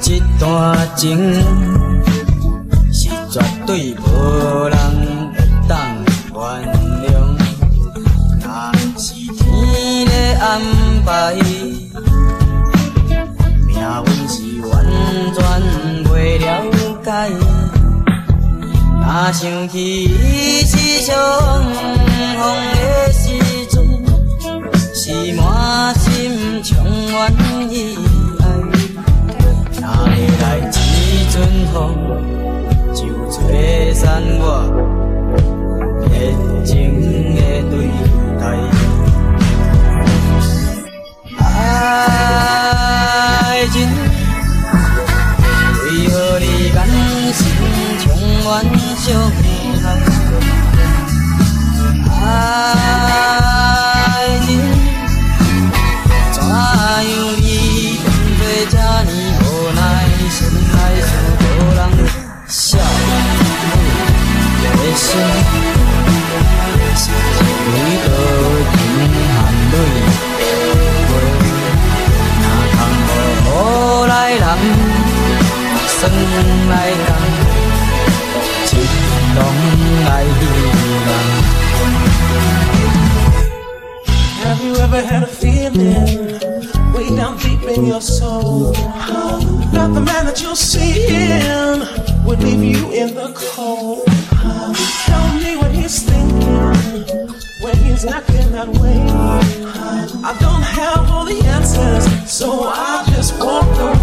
这段情是绝对无人会当原谅，若是天咧安排，命运是完全袂了解。若想起是相逢的时阵，是满心充满心充满伤害？爱情，怎样你变做这呢无奈？心内想无人晓你的心， 나이가 지금 나이가 Have you ever had a feeling way down deep in your soul that the man that you're seeing would leave you in the cold? Tell me what he's thinking when he's acting that way. I don't have all the answers, so I just walk away.